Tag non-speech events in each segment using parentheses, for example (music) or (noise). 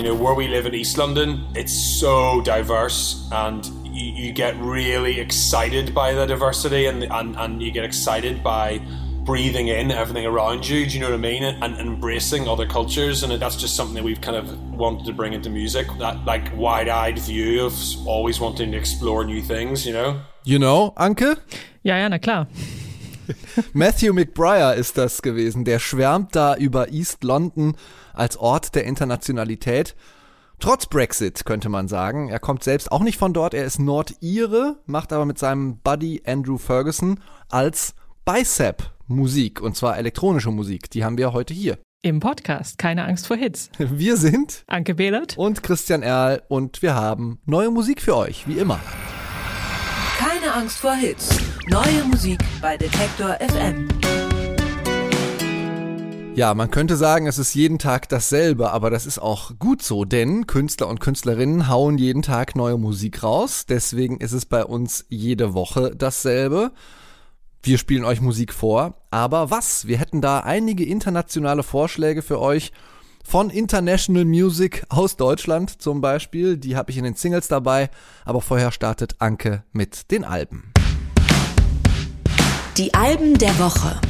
You know, where we live in East London, it's so diverse and you, you get really excited by the diversity and, and, and you get excited by breathing in everything around you. Do you know what I mean? And, and embracing other cultures, and that's just something that we've kind of wanted to bring into music. That like wide-eyed view of always wanting to explore new things. You know. You know, Anke? Ja, ja, na klar. (laughs) Matthew McBriar ist das gewesen. Der schwärmt da über East London als Ort der Internationalität. Trotz Brexit könnte man sagen. Er kommt selbst auch nicht von dort. Er ist Nordire, macht aber mit seinem Buddy Andrew Ferguson als Bicep Musik und zwar elektronische Musik. Die haben wir heute hier. Im Podcast Keine Angst vor Hits. (laughs) Wir sind Anke Behlert und Christian Erl und wir haben neue Musik für euch, wie immer. Keine Angst vor Hits. Neue Musik bei Detektor FM. Ja, man könnte sagen, es ist jeden Tag dasselbe, aber das ist auch gut so, denn Künstler und Künstlerinnen hauen jeden Tag neue Musik raus. Deswegen ist es bei uns jede Woche dasselbe. Wir spielen euch Musik vor, aber was? Wir hätten da einige internationale Vorschläge für euch. Von International Music aus Deutschland zum Beispiel, die habe ich in den Singles dabei, aber vorher startet Anke mit den Alben. Die Alben der Woche.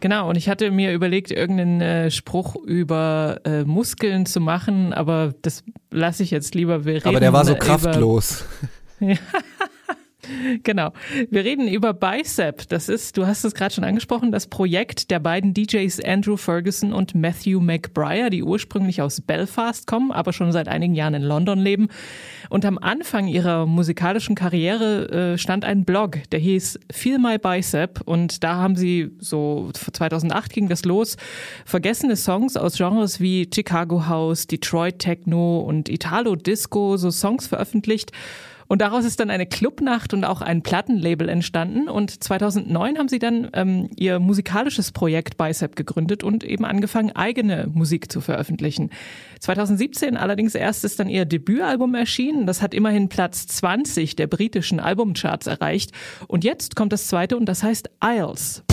Genau, und ich hatte mir überlegt, irgendeinen äh, Spruch über äh, Muskeln zu machen, aber das lasse ich jetzt lieber. Wir aber der war so kraftlos. ja. (laughs) (laughs) Genau. Wir reden über Bicep. Das ist, du hast es gerade schon angesprochen, das Projekt der beiden DJs Andrew Ferguson und Matthew McBriar, die ursprünglich aus Belfast kommen, aber schon seit einigen Jahren in London leben. Und am Anfang ihrer musikalischen Karriere äh, stand ein Blog, der hieß Feel My Bicep. Und da haben sie so 2008 ging das los, vergessene Songs aus Genres wie Chicago House, Detroit Techno und Italo Disco, so Songs veröffentlicht. Und daraus ist dann eine Clubnacht und auch ein Plattenlabel entstanden. Und 2009 haben sie dann ähm, ihr musikalisches Projekt Bicep gegründet und eben angefangen, eigene Musik zu veröffentlichen. 2017 allerdings erst ist dann ihr Debütalbum erschienen. Das hat immerhin Platz 20 der britischen Albumcharts erreicht. Und jetzt kommt das zweite und das heißt Isles.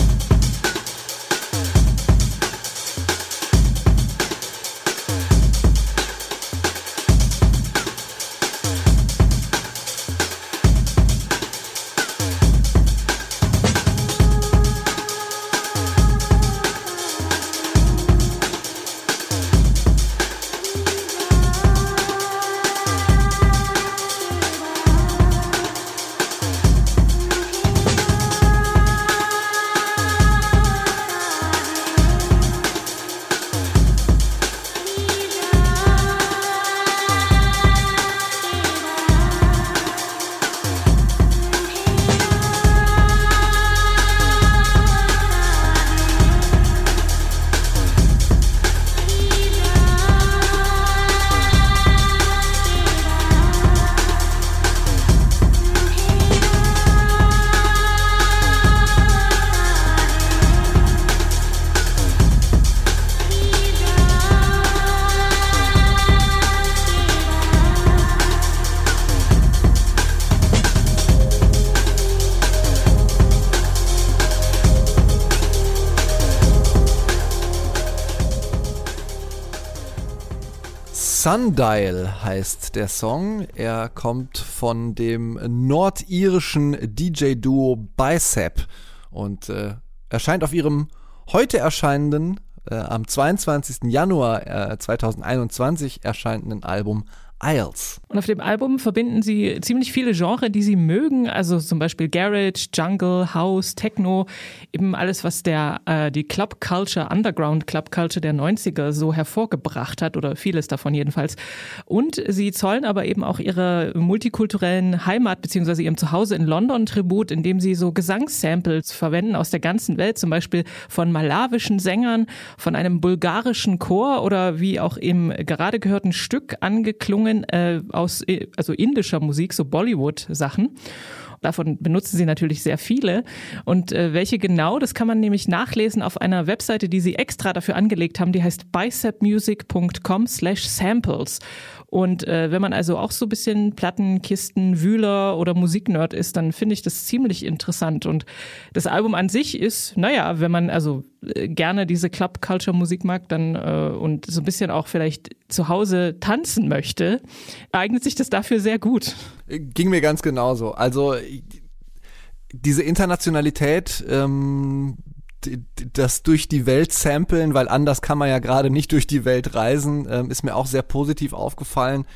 Sundial heißt der Song. Er kommt von dem nordirischen DJ-Duo Bicep und äh, erscheint auf ihrem heute erscheinenden, äh, am 22. Januar äh, 2021 erscheinenden Album Isles. Und auf dem Album verbinden sie ziemlich viele Genres, die sie mögen, also zum Beispiel Garage, Jungle, House, Techno, eben alles, was der äh, die Club Culture, Underground Club Culture der 90er so hervorgebracht hat oder vieles davon jedenfalls. Und sie zollen aber eben auch ihre multikulturellen Heimat beziehungsweise ihrem Zuhause in London Tribut, indem sie so Gesangssamples verwenden aus der ganzen Welt, zum Beispiel von malawischen Sängern, von einem bulgarischen Chor oder wie auch im gerade gehörten Stück angeklungen Verfilmungen äh, aus äh, also indischer Musik, so Bollywood-Sachen. Davon benutzen sie natürlich sehr viele. Und äh, welche genau, das kann man nämlich nachlesen auf einer Webseite, die sie extra dafür angelegt haben. Die heißt bicepmusic.com slash samples. Und äh, wenn man also auch so ein bisschen Plattenkisten, Wühler oder Musiknerd ist, dann finde ich das ziemlich interessant. Und das Album an sich ist, naja, wenn man, also äh, gerne diese Club Culture Musik mag, dann äh, und so ein bisschen auch vielleicht zu Hause tanzen möchte, eignet sich das dafür sehr gut. Ging mir ganz genauso. Also diese Internationalität, ähm, das durch die Welt samplen, weil anders kann man ja gerade nicht durch die Welt reisen, ähm, ist mir auch sehr positiv aufgefallen.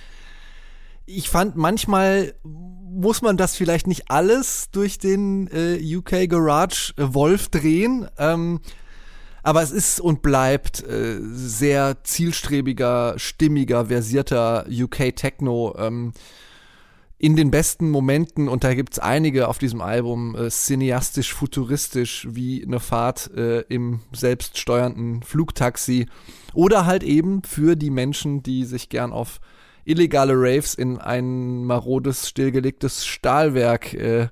Ich fand manchmal muss man das vielleicht nicht alles durch den äh, UK Garage äh, Wolf drehen. Ähm, aber es ist und bleibt äh, sehr zielstrebiger, stimmiger, versierter UK Techno. Ähm, in den besten Momenten, und da gibt's einige auf diesem Album, äh, cineastisch, futuristisch, wie eine Fahrt äh, im selbststeuernden Flugtaxi. Oder halt eben für die Menschen, die sich gern auf illegale Raves in ein marodes, stillgelegtes Stahlwerk äh,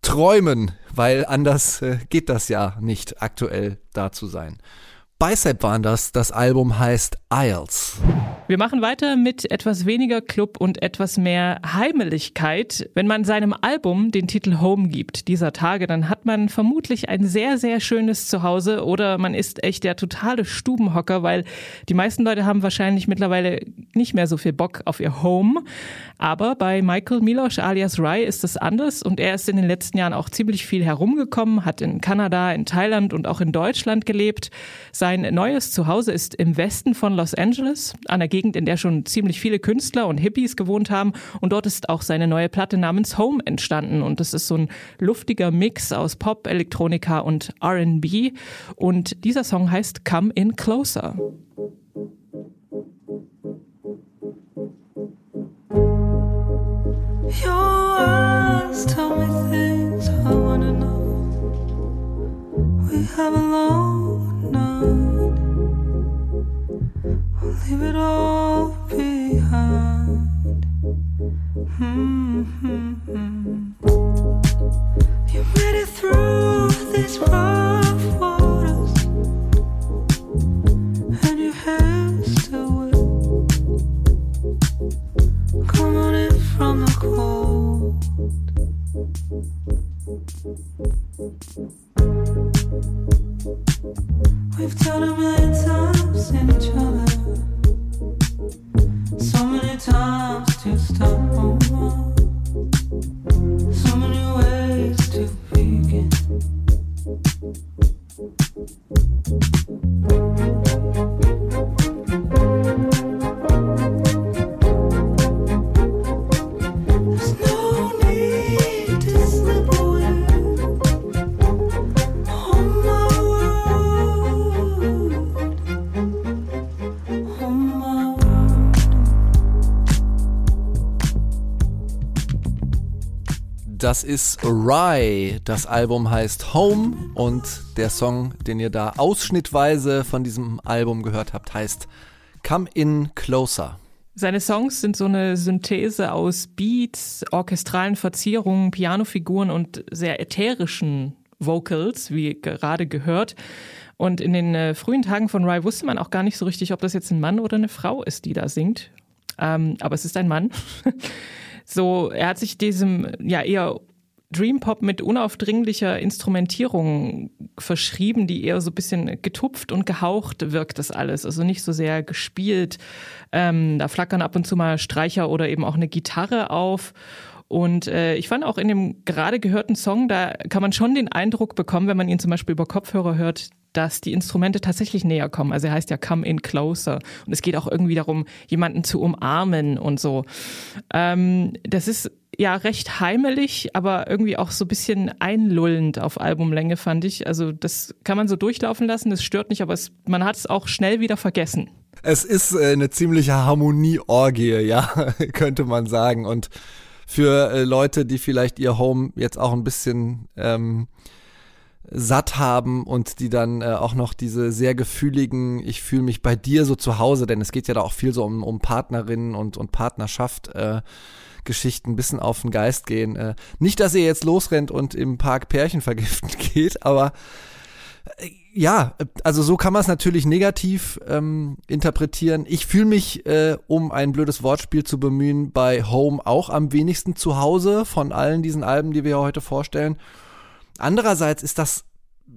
träumen, weil anders äh, geht das ja nicht aktuell da zu sein. Bicep waren das, das Album heißt Isles. Wir machen weiter mit etwas weniger Club und etwas mehr Heimeligkeit. Wenn man seinem Album den Titel Home gibt dieser Tage, dann hat man vermutlich ein sehr, sehr schönes Zuhause oder man ist echt der totale Stubenhocker, weil die meisten Leute haben wahrscheinlich mittlerweile nicht mehr so viel Bock auf ihr Home. Aber bei Michael Milosch alias Rai ist das anders und er ist in den letzten Jahren auch ziemlich viel herumgekommen, hat in Kanada, in Thailand und auch in Deutschland gelebt. Sein neues Zuhause ist im Westen von Los Angeles, an der Gegend, in der schon ziemlich viele Künstler und Hippies gewohnt haben. Und dort ist auch seine neue Platte namens Home entstanden. Und das ist so ein luftiger Mix aus Pop, Elektronika und RB. Und dieser Song heißt Come In Closer. Your eyes tell me things I wanna know. We have a long I'll leave it all behind. Hmm. Das ist Rye. Das Album heißt Home und der Song, den ihr da ausschnittweise von diesem Album gehört habt, heißt Come In Closer. Seine Songs sind so eine Synthese aus Beats, orchestralen Verzierungen, Pianofiguren und sehr ätherischen Vocals, wie gerade gehört. Und in den äh, frühen Tagen von Rye wusste man auch gar nicht so richtig, ob das jetzt ein Mann oder eine Frau ist, die da singt. Ähm, aber es ist ein Mann. (laughs) So, er hat sich diesem ja eher Dream Pop mit unaufdringlicher Instrumentierung verschrieben, die eher so ein bisschen getupft und gehaucht wirkt das alles. Also nicht so sehr gespielt. Ähm, da flackern ab und zu mal Streicher oder eben auch eine Gitarre auf. Und äh, ich fand auch in dem gerade gehörten Song, da kann man schon den Eindruck bekommen, wenn man ihn zum Beispiel über Kopfhörer hört, dass die Instrumente tatsächlich näher kommen. Also er heißt ja Come in Closer. Und es geht auch irgendwie darum, jemanden zu umarmen und so. Ähm, das ist ja recht heimelig, aber irgendwie auch so ein bisschen einlullend auf Albumlänge, fand ich. Also das kann man so durchlaufen lassen, das stört nicht, aber es, man hat es auch schnell wieder vergessen. Es ist äh, eine ziemliche Harmonieorgie, ja, (laughs) könnte man sagen. Und für äh, Leute, die vielleicht ihr Home jetzt auch ein bisschen ähm, satt haben und die dann äh, auch noch diese sehr gefühligen, ich fühle mich bei dir so zu Hause, denn es geht ja da auch viel so um, um Partnerinnen und, und Partnerschaft. Äh, Geschichten ein bisschen auf den Geist gehen. Äh, nicht, dass ihr jetzt losrennt und im Park Pärchen vergiften (laughs) geht, aber äh, ja, also so kann man es natürlich negativ ähm, interpretieren. Ich fühle mich, äh, um ein blödes Wortspiel zu bemühen, bei Home auch am wenigsten zu Hause von allen diesen Alben, die wir heute vorstellen. Andererseits ist das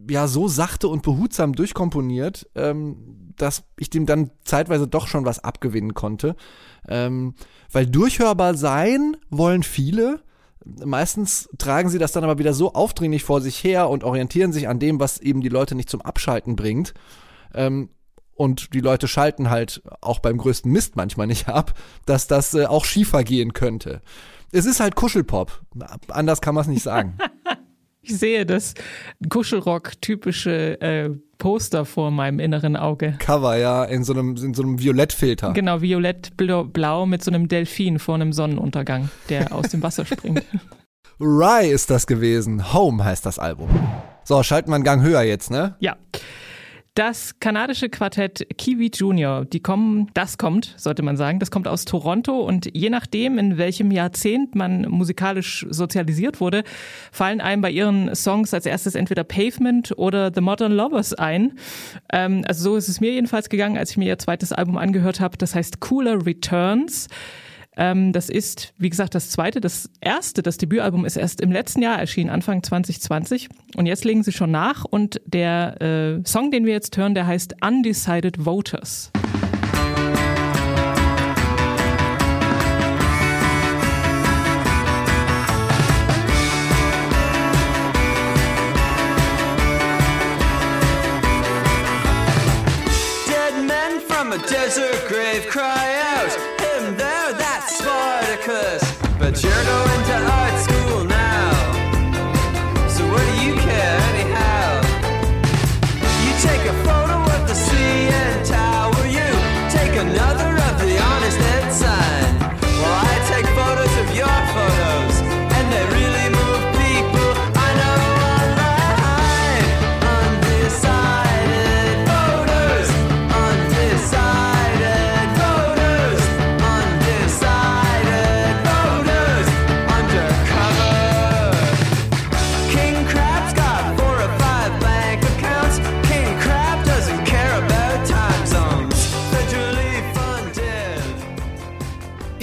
ja so sachte und behutsam durchkomponiert, ähm, dass ich dem dann zeitweise doch schon was abgewinnen konnte. Ähm, weil durchhörbar sein wollen viele. Meistens tragen sie das dann aber wieder so aufdringlich vor sich her und orientieren sich an dem, was eben die Leute nicht zum Abschalten bringt. Ähm, und die Leute schalten halt auch beim größten Mist manchmal nicht ab, dass das äh, auch schiefer gehen könnte. Es ist halt Kuschelpop. Anders kann man es nicht sagen. (laughs) Ich sehe das Kuschelrock-typische äh, Poster vor meinem inneren Auge. Cover, ja, in so einem, in so einem Violettfilter. Genau, violett-blau mit so einem Delfin vor einem Sonnenuntergang, der aus dem Wasser springt. (laughs) Rye ist das gewesen. Home heißt das Album. So, schalten wir einen Gang höher jetzt, ne? Ja. Das kanadische Quartett Kiwi Junior, die kommen, das kommt, sollte man sagen, das kommt aus Toronto und je nachdem, in welchem Jahrzehnt man musikalisch sozialisiert wurde, fallen einem bei ihren Songs als erstes entweder Pavement oder The Modern Lovers ein. Ähm, also so ist es mir jedenfalls gegangen, als ich mir ihr zweites Album angehört habe. Das heißt Cooler Returns. Ähm, das ist, wie gesagt, das zweite. Das erste, das Debütalbum ist erst im letzten Jahr erschienen, Anfang 2020. Und jetzt legen sie schon nach. Und der äh, Song, den wir jetzt hören, der heißt Undecided Voters. Desert grave cry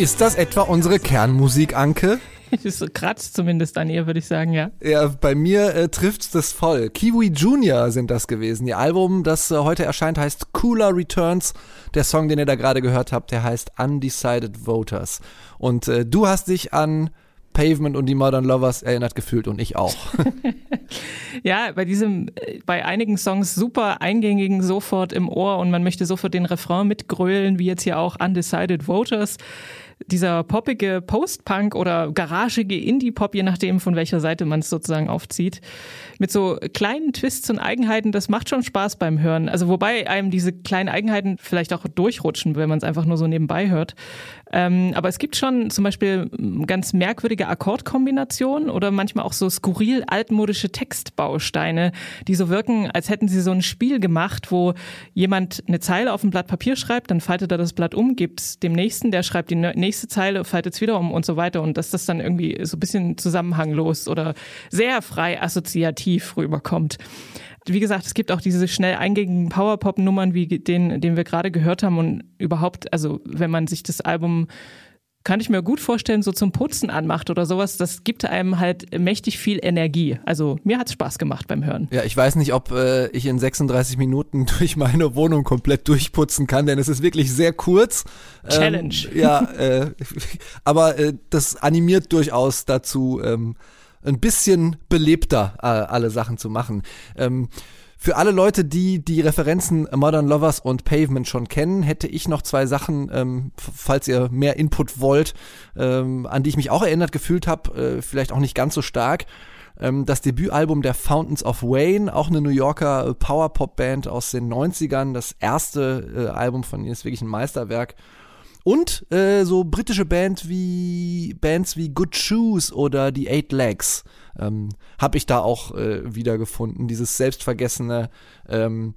Ist das etwa unsere Kernmusik, Anke? (laughs) Das kratzt zumindest an ihr, würde ich sagen, ja. Ja, bei mir äh, trifft's das voll. Kiwi Junior sind das gewesen. Ihr Album, das äh, heute erscheint, heißt Cooler Returns. Der Song, den ihr da gerade gehört habt, der heißt Undecided Voters. Und äh, du hast dich an Pavement und die Modern Lovers erinnert gefühlt und ich auch. (laughs) Ja, bei diesem, äh, bei einigen Songs super eingängigen sofort im Ohr und man möchte sofort den Refrain mitgrölen, wie jetzt hier auch Undecided Voters. Dieser poppige Post-Punk oder garagige Indie-Pop, je nachdem von welcher Seite man es sozusagen aufzieht, mit so kleinen Twists und Eigenheiten, das macht schon Spaß beim Hören. Also wobei einem diese kleinen Eigenheiten vielleicht auch durchrutschen, wenn man es einfach nur so nebenbei hört. Ähm, aber es gibt schon zum Beispiel mm, ganz merkwürdige Akkordkombinationen oder manchmal auch so skurril altmodische Textbausteine, die so wirken, als hätten sie so ein Spiel gemacht, wo jemand eine Zeile auf ein Blatt Papier schreibt, dann faltet er das Blatt um, gibt es dem nächsten, der schreibt die nächste Zeile, faltet es wieder um und so weiter und dass das dann irgendwie so ein bisschen zusammenhanglos oder sehr frei assoziativ rüberkommt. Wie gesagt, es gibt auch diese schnell eingängigen Powerpop-Nummern wie den, den wir gerade gehört haben und überhaupt, also wenn man sich das Album kann ich mir gut vorstellen, so zum Putzen anmacht oder sowas, das gibt einem halt mächtig viel Energie. Also mir hat's Spaß gemacht beim Hören. Ja, ich weiß nicht, ob äh, ich in 36 Minuten (laughs) durch meine Wohnung komplett durchputzen kann, denn es ist wirklich sehr kurz. Challenge. Ähm, ja, äh, (laughs) aber äh, das animiert durchaus dazu, ähm, ein bisschen belebter äh, alle Sachen zu machen. Ähm, für alle Leute, die die Referenzen Modern Lovers und Pavement schon kennen, hätte ich noch zwei Sachen, ähm, falls ihr mehr Input wollt, ähm, an die ich mich auch erinnert gefühlt habe, äh, vielleicht auch nicht ganz so stark. Ähm, das Debütalbum der Fountains of Wayne, auch eine New Yorker Power-Pop-Band aus den 90ern. Das erste äh, Album von ihnen ist wirklich ein Meisterwerk. Und äh, so britische Band wie Bands wie Good Shoes oder die Eight Legs ähm, habe ich da auch äh, wiedergefunden. Dieses selbstvergessene ähm,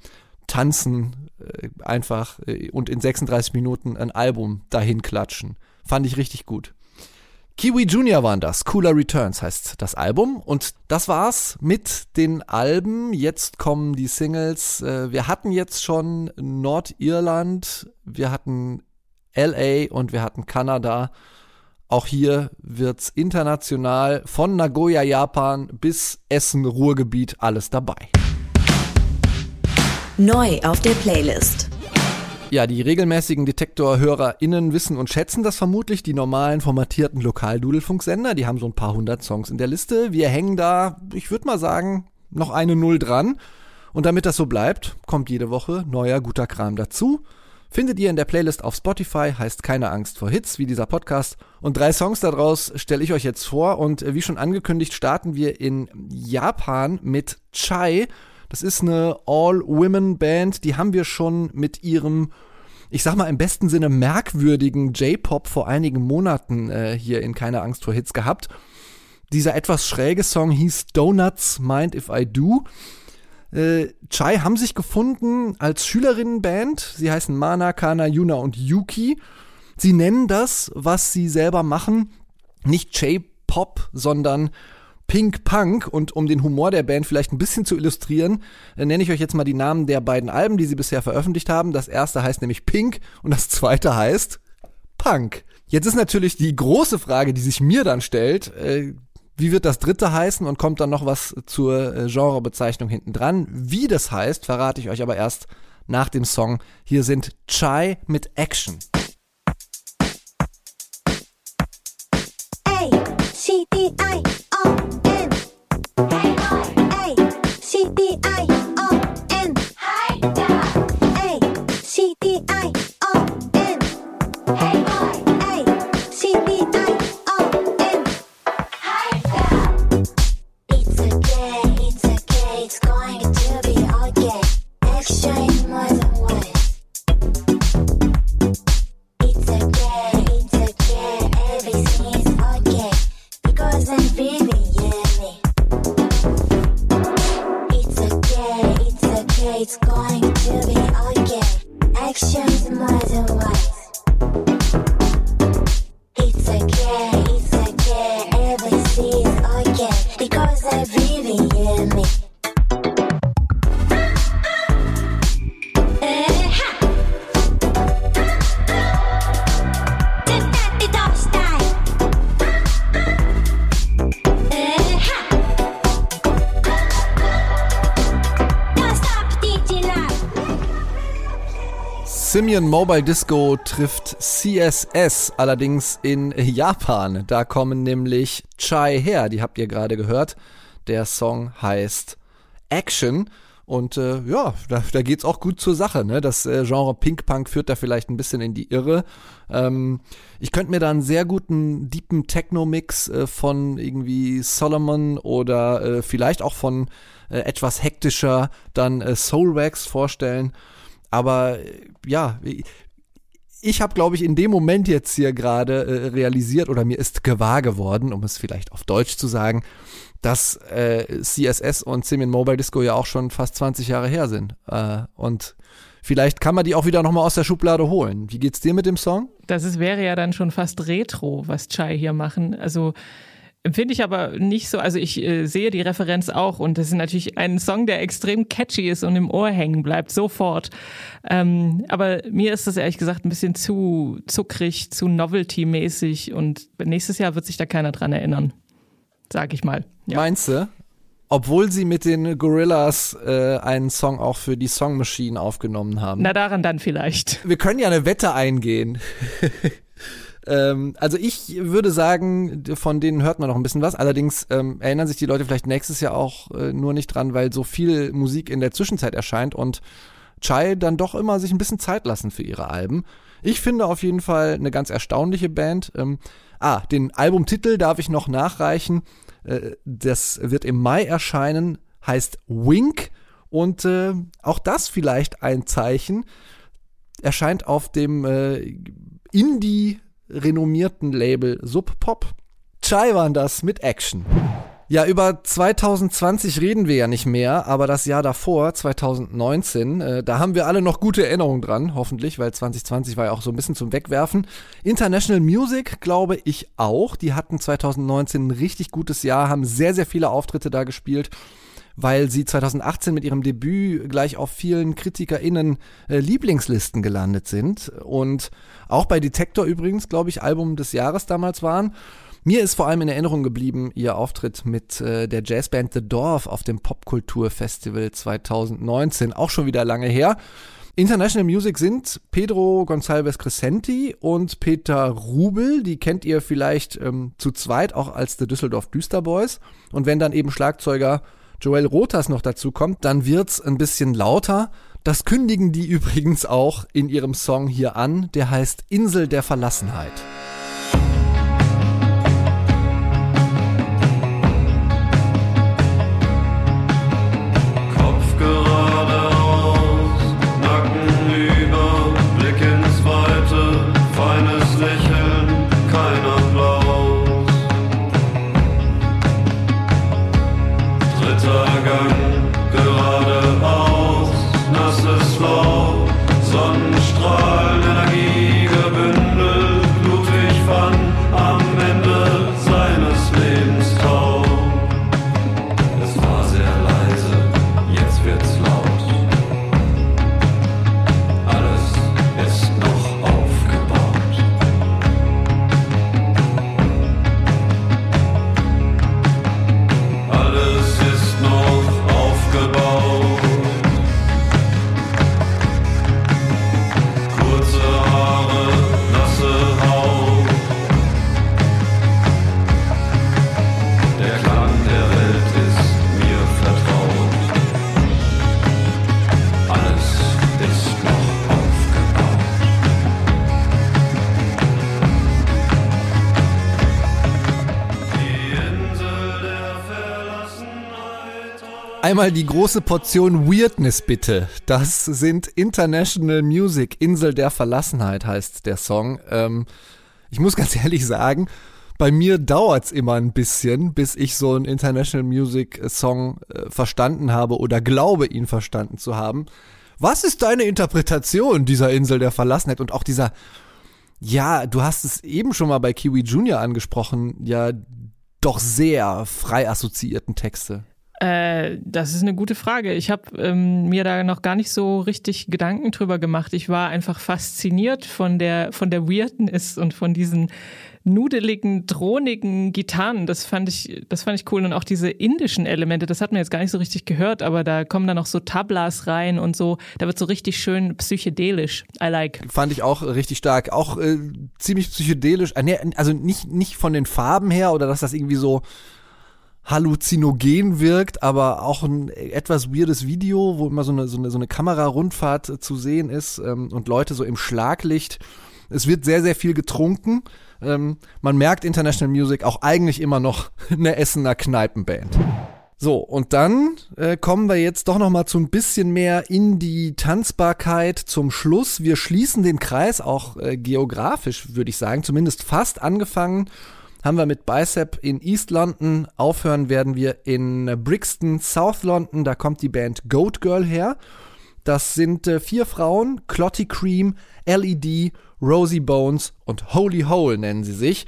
Tanzen äh, einfach äh, und in 36 Minuten ein Album dahin klatschen. Fand ich richtig gut. Kiwi Junior waren das. Cooler Returns heißt das Album. Und das war's mit den Alben. Jetzt kommen die Singles. Äh, wir hatten jetzt schon Nordirland, wir hatten LA und wir hatten Kanada. Auch hier wird's international von Nagoya, Japan bis Essen, Ruhrgebiet alles dabei. Neu auf der Playlist. Ja, die regelmäßigen Detektor-HörerInnen wissen und schätzen das vermutlich, die normalen formatierten Lokaldudelfunksender, die haben so ein paar hundert Songs in der Liste. Wir hängen da, ich würde mal sagen, noch eine Null dran. Und damit das so bleibt, kommt jede Woche neuer guter Kram dazu. Findet ihr in der Playlist auf Spotify, heißt keine Angst vor Hits, wie dieser Podcast. Und drei Songs daraus stelle ich euch jetzt vor. Und äh, wie schon angekündigt, starten wir in Japan mit Chai. Das ist eine All-Women-Band, die haben wir schon mit ihrem, ich sag mal im besten Sinne merkwürdigen J-Pop vor einigen Monaten äh, hier in Keine Angst vor Hits gehabt. Dieser etwas schräge Song hieß Donuts Mind If I Do. Äh, Chai haben sich gefunden als Schülerinnenband. Sie heißen Mana, Kana, Yuna und Yuki. Sie nennen das, was sie selber machen, nicht J-Pop, sondern Pink Punk. Und um den Humor der Band vielleicht ein bisschen zu illustrieren, äh, nenne ich euch jetzt mal die Namen der beiden Alben, die sie bisher veröffentlicht haben. Das erste heißt nämlich Pink und das zweite heißt Punk. Jetzt ist natürlich die große Frage, die sich mir dann stellt, äh, wie wird das dritte heißen und kommt dann noch was zur äh, Genrebezeichnung hinten dran? Wie das heißt, verrate ich euch aber erst nach dem Song. Hier sind Chai mit Action. A C D I O N. it's going to be okay. Actions more than words. Simian Mobile Disco trifft CSS, allerdings in Japan. Da kommen nämlich Chai her, die habt ihr gerade gehört. Der Song heißt Action. Und äh, ja, da, da geht's auch gut zur Sache. Ne? Das äh, Genre Pink Punk führt da vielleicht ein bisschen in die Irre. Ähm, ich könnte mir da einen sehr guten, deepen Techno-Mix äh, von irgendwie Solomon oder äh, vielleicht auch von äh, etwas hektischer dann äh, Soulwax vorstellen. Aber ja, ich habe, glaube ich, in dem Moment jetzt hier gerade äh, realisiert oder mir ist gewahr geworden, um es vielleicht auf Deutsch zu sagen, dass äh, CSS und Simian Mobile Disco ja auch schon fast 20 Jahre her sind. Äh, und vielleicht kann man die auch wieder nochmal aus der Schublade holen. Wie geht's dir mit dem Song? Das ist, wäre ja dann schon fast Retro, was Chai hier machen. Also empfinde ich aber nicht so. Also ich äh, sehe die Referenz auch und das ist natürlich ein Song, der extrem catchy ist und im Ohr hängen bleibt, sofort. Ähm, aber mir ist das ehrlich gesagt ein bisschen zu zuckrig, zu Novelty-mäßig und nächstes Jahr wird sich da keiner dran erinnern. Sag ich mal. Ja. Meinst du? Obwohl sie mit den Gorillas äh, einen Song auch für die Song Machine aufgenommen haben. Na, daran dann vielleicht. Wir können ja eine Wette eingehen. (laughs) ähm, also ich würde sagen, von denen hört man noch ein bisschen was. Allerdings ähm, erinnern sich die Leute vielleicht nächstes Jahr auch äh, nur nicht dran, weil so viel Musik in der Zwischenzeit erscheint und Chai dann doch immer sich ein bisschen Zeit lassen für ihre Alben. Ich finde auf jeden Fall eine ganz erstaunliche Band. Ähm, ah, den Albumtitel darf ich noch nachreichen. Äh, das wird im Mai erscheinen, heißt Wink. Und äh, auch das vielleicht ein Zeichen. Erscheint auf dem äh, Indie renommierten Label Sub Pop. Chai waren das mit Action. Ja, über 2020 reden wir ja nicht mehr, aber das Jahr davor, 2019, äh, da haben wir alle noch gute Erinnerungen dran, hoffentlich, weil 2020 war ja auch so ein bisschen zum Wegwerfen. International Music, glaube ich auch. Die hatten 2019 ein richtig gutes Jahr, haben sehr, sehr viele Auftritte da gespielt weil sie 2018 mit ihrem Debüt gleich auf vielen KritikerInnen äh, Lieblingslisten gelandet sind und auch bei Detektor übrigens, glaube ich, Album des Jahres damals waren. Mir ist vor allem in Erinnerung geblieben ihr Auftritt mit äh, der Jazzband The Dorf auf dem Popkulturfestival 2019, auch schon wieder lange her. International Music sind Pedro Gonçalves Crescenti und Peter Rubel. Die kennt ihr vielleicht ähm, zu zweit auch als The Düsseldorf Düsterboys. Und wenn dann eben Schlagzeuger Joel Rotas noch dazu kommt, dann wird's ein bisschen lauter. Das kündigen die (laughs) übrigens auch in ihrem Song hier an, der heißt Insel der Verlassenheit. Einmal die große Portion Weirdness bitte. Das sind International Music, Insel der Verlassenheit heißt der Song. Ähm, ich muss ganz ehrlich sagen, bei mir dauert's immer ein bisschen, bis ich so einen International Music Song äh, verstanden habe oder glaube, ihn verstanden zu haben. Was ist deine Interpretation dieser Insel der Verlassenheit und auch dieser, ja, du hast es eben schon mal bei Kiwi Junior angesprochen, ja, doch sehr frei assoziierten Texte? Äh, das ist eine gute Frage. Ich habe ähm, mir da noch gar nicht so richtig Gedanken drüber gemacht. Ich war einfach fasziniert von der von der Weirdness und von diesen nudeligen, dronigen Gitarren. Das fand ich, das fand ich cool und auch diese indischen Elemente. Das hat man jetzt gar nicht so richtig gehört, aber da kommen dann noch so Tablas rein und so. Da wird so richtig schön psychedelisch. I like. Fand ich auch richtig stark. Auch äh, ziemlich psychedelisch. Äh, also nicht, nicht von den Farben her oder dass das irgendwie so halluzinogen wirkt, aber auch ein etwas weirdes Video, wo immer so eine, so eine, so eine Kamerarundfahrt zu sehen ist ähm, und Leute so im Schlaglicht. Es wird sehr, sehr viel getrunken. Ähm, man merkt International Music auch eigentlich immer noch (laughs) eine Essener Kneipenband. So, und dann äh, kommen wir jetzt doch noch mal zu ein bisschen mehr in die Tanzbarkeit zum Schluss. Wir schließen den Kreis auch äh, geografisch, würde ich sagen, zumindest fast angefangen haben wir mit Bicep in East London. Aufhören werden wir in Brixton, South London. Da kommt die Band Goat Girl her. Das sind äh, vier Frauen, Clotty Cream, LED, Rosie Bones und Holy Hole nennen sie sich.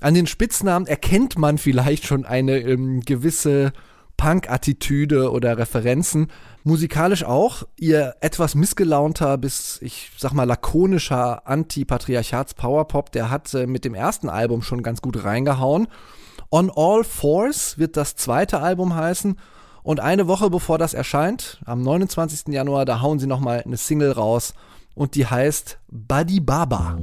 An den Spitznamen erkennt man vielleicht schon eine ähm, gewisse Punk-Attitüde oder Referenzen. Musikalisch auch. Ihr etwas missgelaunter bis, ich sag mal, lakonischer Anti-Patriarchats-Powerpop, der hat äh, mit dem ersten Album schon ganz gut reingehauen. On All Fours wird das zweite Album heißen. Und eine Woche bevor das erscheint, am 29. Januar, da hauen sie nochmal eine Single raus. Und die heißt Buddy Baba.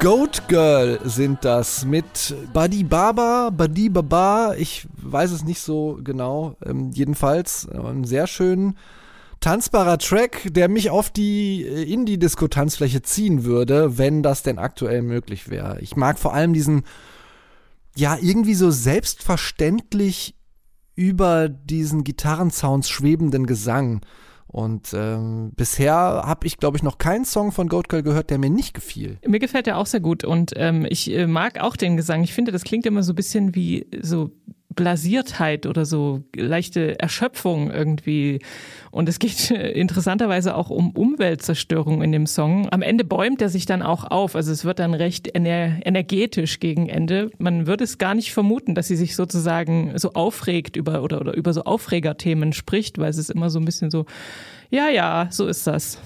Goat Girl sind das mit Buddy Baba, Buddy Baba, ich weiß es nicht so genau. Ähm, jedenfalls äh, ein sehr schön tanzbarer Track, der mich auf die äh, Indie-Disco-Tanzfläche ziehen würde, wenn das denn aktuell möglich wäre. Ich mag vor allem diesen, ja, irgendwie so selbstverständlich über diesen Gitarrensounds schwebenden Gesang. Und ähm, bisher habe ich, glaube ich, noch keinen Song von Goat Girl gehört, der mir nicht gefiel. Mir gefällt der auch sehr gut und ähm, ich äh, mag auch den Gesang. Ich finde, das klingt immer so ein bisschen wie so Blasiertheit oder so leichte Erschöpfung irgendwie. Und es geht (laughs) interessanterweise auch um Umweltzerstörung in dem Song. Am Ende bäumt er sich dann auch auf. Also es wird dann recht ener energetisch gegen Ende. Man würde es gar nicht vermuten, dass sie sich sozusagen so aufregt über oder, oder über so Aufregerthemen spricht, weil es ist immer so ein bisschen so, ja, ja, so ist das.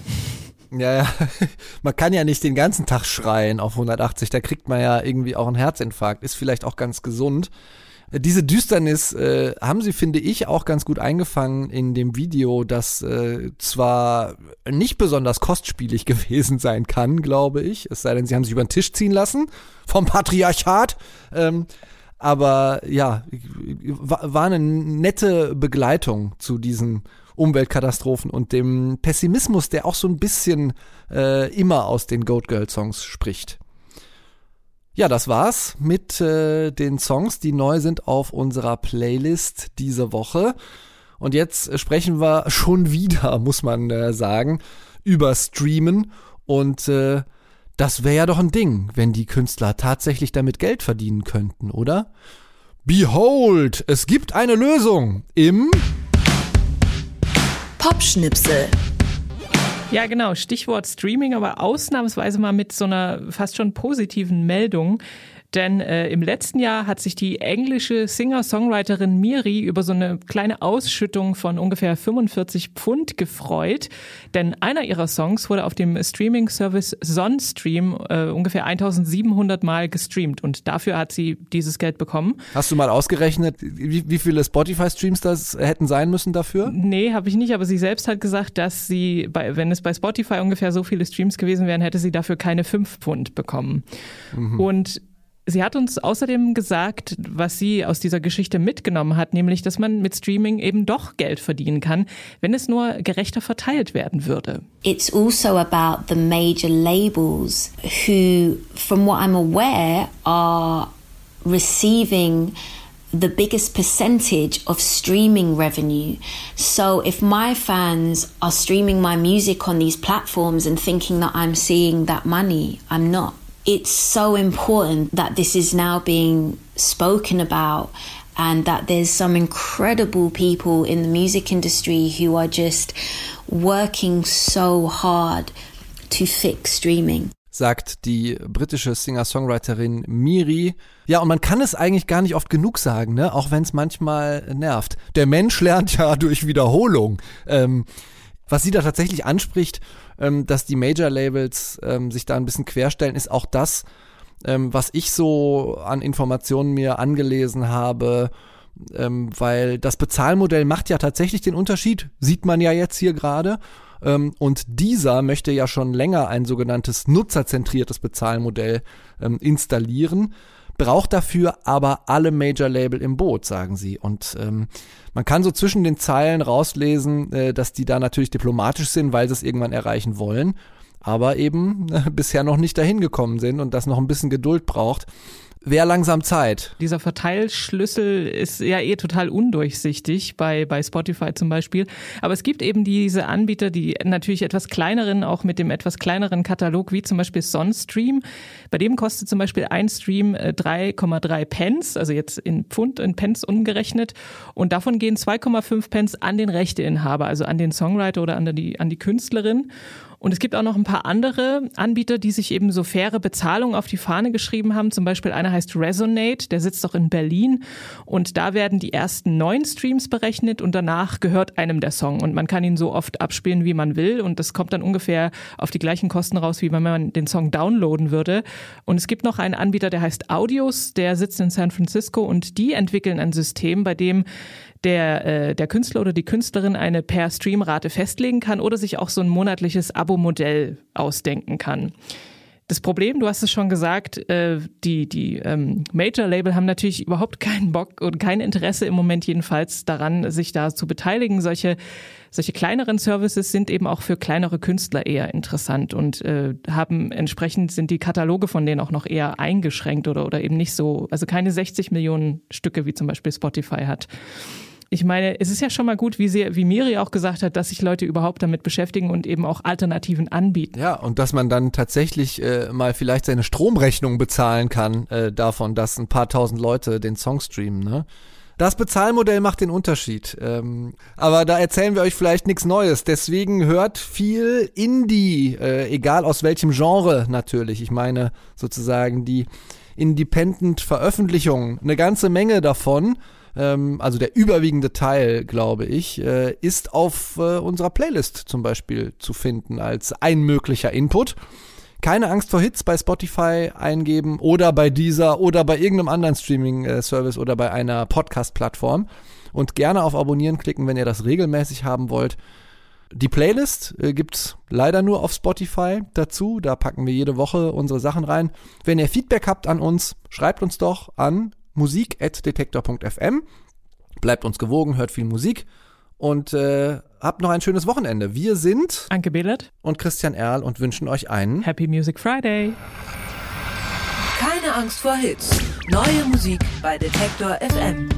Ja, ja. (laughs) Man kann ja nicht den ganzen Tag schreien auf 180. Da kriegt man ja irgendwie auch einen Herzinfarkt. Ist vielleicht auch ganz gesund. Diese Düsternis äh, haben sie, finde ich, auch ganz gut eingefangen in dem Video, das äh, zwar nicht besonders kostspielig (laughs) gewesen sein kann, glaube ich, es sei denn, sie haben sich über den Tisch ziehen lassen vom Patriarchat. Ähm, aber ja, war, eine nette Begleitung zu diesen Umweltkatastrophen und dem Pessimismus, der auch so ein bisschen äh, immer aus den Goat Girl Songs spricht. Ja, das war's mit äh, den Songs, die neu sind auf unserer Playlist diese Woche. Und jetzt sprechen wir schon wieder, (laughs) muss man äh, sagen, über Streamen. Und äh, das wäre ja doch ein Ding, wenn die Künstler tatsächlich damit Geld verdienen könnten, oder? Behold, es gibt eine Lösung im Popschnipsel. Ja, genau. Stichwort Streaming, aber ausnahmsweise mal mit so einer fast schon positiven Meldung. Denn äh, im letzten Jahr hat sich die englische Singer-Songwriterin Miri über so eine kleine Ausschüttung von ungefähr 45 Pfund gefreut. Denn einer ihrer Songs wurde auf dem Streaming-Service Sonstream äh, ungefähr 1700 Mal gestreamt. Und dafür hat sie dieses Geld bekommen. Hast du mal ausgerechnet, wie, wie viele Spotify-Streams das hätten sein müssen dafür? Nee, habe ich nicht, aber sie selbst hat gesagt, dass sie, bei, wenn es bei Spotify ungefähr so viele Streams gewesen wären, hätte sie dafür keine 5 Pfund bekommen. Und Sie hat uns außerdem gesagt, was sie aus dieser Geschichte mitgenommen hat, nämlich, dass man mit Streaming eben doch Geld verdienen kann, wenn es nur gerechter verteilt werden würde. It's also about the major labels who, from what I'm aware, are receiving the biggest percentage of streaming revenue. So if my fans are streaming my music on these platforms and thinking that I'm seeing that money, I'm not. It's so important that this is now being spoken about and that there's some incredible people in the music industry who are just working so hard to fix streaming. sagt die britische Singer-Songwriterin Miri. Ja, und man kann es eigentlich gar nicht oft genug sagen, ne? auch wenn es manchmal nervt. Der Mensch lernt ja (laughs) durch Wiederholung. Ähm, was sie da tatsächlich anspricht, ähm, dass die Major-Labels ähm, sich da ein bisschen querstellen, ist auch das, ähm, was ich so an Informationen mir angelesen habe, ähm, weil das Bezahlmodell macht ja tatsächlich den Unterschied, sieht man ja jetzt hier gerade. Ähm, und dieser möchte ja schon länger ein sogenanntes nutzerzentriertes Bezahlmodell ähm, installieren, braucht dafür aber alle Major-Label im Boot, sagen sie. Und ähm, man kann so zwischen den Zeilen rauslesen, äh, dass die da natürlich diplomatisch sind, weil sie es irgendwann erreichen wollen, aber eben äh, bisher noch nicht dahin gekommen sind und das noch ein bisschen Geduld braucht. Wäre langsam Zeit. Dieser Verteilschlüssel ist ja eh total undurchsichtig bei, bei Spotify zum Beispiel. Aber es gibt eben diese Anbieter, die natürlich etwas kleineren, auch mit dem etwas kleineren Katalog, wie zum Beispiel Sonstream. Bei dem kostet zum Beispiel ein Stream äh, 3,3 Pence, also jetzt in Pfund, in Pence umgerechnet. Und davon gehen 2,5 Pence an den Rechteinhaber, also an den Songwriter oder an die, an die Künstlerin. Und es gibt auch noch ein paar andere Anbieter, die sich eben so faire Bezahlung auf die Fahne geschrieben haben. Zum Beispiel einer heißt Resonate, der sitzt auch in Berlin. Und da werden die ersten neun Streams berechnet und danach gehört einem der Song. Und man kann ihn so oft abspielen, wie man will. Und das kommt dann ungefähr auf die gleichen Kosten raus, wie wenn man den Song downloaden würde. Und es gibt noch einen Anbieter, der heißt Audios, der sitzt in San Francisco und die entwickeln ein System, bei dem der, äh, der Künstler oder die Künstlerin eine per Streamrate festlegen kann oder sich auch so ein monatliches Abo-Modell ausdenken kann. Das Problem, du hast es schon gesagt, äh, die, die ähm, Major-Label haben natürlich überhaupt keinen Bock und kein Interesse im Moment jedenfalls daran, sich da zu beteiligen. Solche, solche kleineren Services sind eben auch für kleinere Künstler eher interessant und äh, haben entsprechend sind die Kataloge von denen auch noch eher eingeschränkt oder, oder eben nicht so, also keine 60 Millionen Stücke wie zum Beispiel Spotify hat. Ich meine, es ist ja schon mal gut, wie, sie, wie Miri auch gesagt hat, dass sich Leute überhaupt damit beschäftigen und eben auch Alternativen anbieten. Ja, und dass man dann tatsächlich äh, mal vielleicht seine Stromrechnung bezahlen kann, äh, davon, dass ein paar tausend Leute den Song streamen, ne? Das Bezahlmodell macht den Unterschied. Ähm, aber da erzählen wir euch vielleicht nichts Neues. Deswegen hört viel Indie, äh, egal aus welchem Genre natürlich. Ich meine sozusagen die Independent-Veröffentlichungen. Eine ganze Menge davon ähm, also der überwiegende Teil, glaube ich, äh, ist auf äh, unserer Playlist zum Beispiel zu finden als ein möglicher Input. Keine Angst vor Hits bei Spotify eingeben oder bei dieser oder bei irgendeinem anderen Streaming-Service oder bei einer Podcast-Plattform. Und gerne auf Abonnieren klicken, wenn ihr das regelmäßig haben wollt. Die Playlist äh, gibt's leider nur auf Spotify dazu. Da packen wir jede Woche unsere Sachen rein. Wenn ihr Feedback habt an uns, schreibt uns doch an musik.detektor.fm. Bleibt uns gewogen, hört viel Musik und äh, habt noch ein schönes Wochenende. Wir sind Anke Behlert und Christian Erl und wünschen euch einen Happy Music Friday. Keine Angst vor Hits. Neue Musik bei Detektor FM.